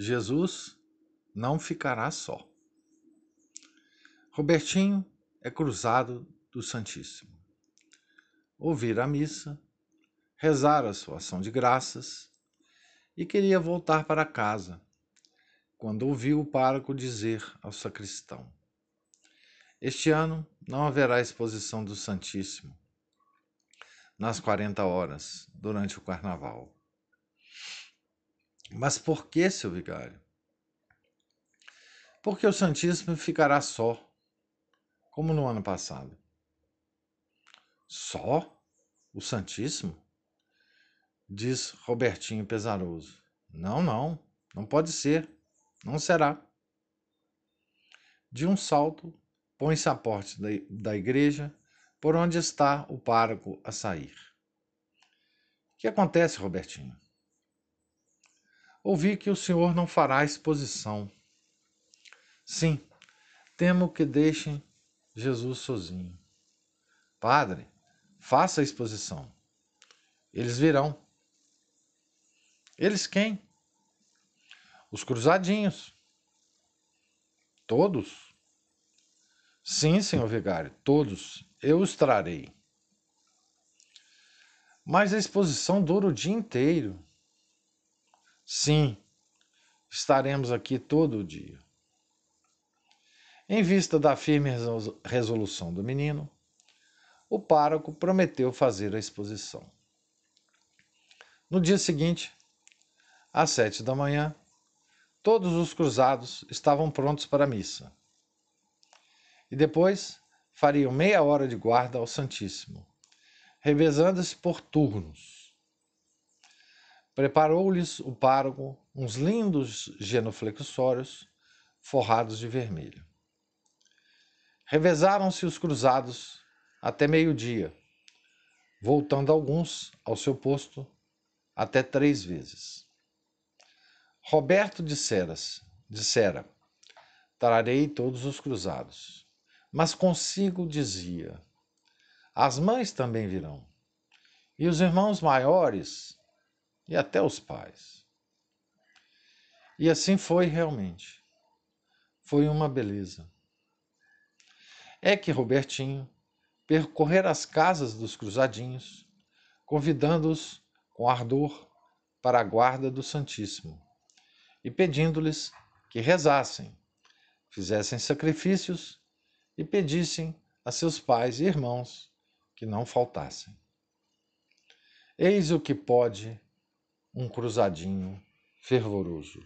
Jesus não ficará só. Robertinho é cruzado do Santíssimo. Ouvir a missa, rezar a sua ação de graças e queria voltar para casa, quando ouviu o pároco dizer ao sacristão: Este ano não haverá exposição do Santíssimo nas 40 horas durante o carnaval. Mas por que, seu vigário? Porque o Santíssimo ficará só, como no ano passado. Só? O Santíssimo? Diz Robertinho pesaroso. Não, não, não pode ser, não será. De um salto, põe-se à porta da igreja, por onde está o pároco a sair. O que acontece, Robertinho? Ouvi que o senhor não fará exposição. Sim, temo que deixem Jesus sozinho. Padre, faça a exposição. Eles virão. Eles quem? Os cruzadinhos. Todos? Sim, senhor vigário, todos. Eu os trarei. Mas a exposição dura o dia inteiro. Sim, estaremos aqui todo o dia. Em vista da firme resolução do menino, o pároco prometeu fazer a exposição. No dia seguinte, às sete da manhã, todos os cruzados estavam prontos para a missa. E depois fariam meia hora de guarda ao Santíssimo, revezando-se por turnos Preparou-lhes o pároco uns lindos genuflexórios forrados de vermelho. Revezaram-se os cruzados até meio-dia, voltando alguns ao seu posto até três vezes. Roberto disseras, dissera, trarei todos os cruzados. Mas consigo dizia, as mães também virão, e os irmãos maiores e até os pais. E assim foi realmente. Foi uma beleza. É que Robertinho percorrer as casas dos cruzadinhos, convidando-os com ardor para a guarda do Santíssimo e pedindo-lhes que rezassem, fizessem sacrifícios e pedissem a seus pais e irmãos que não faltassem. Eis o que pode um cruzadinho fervoroso.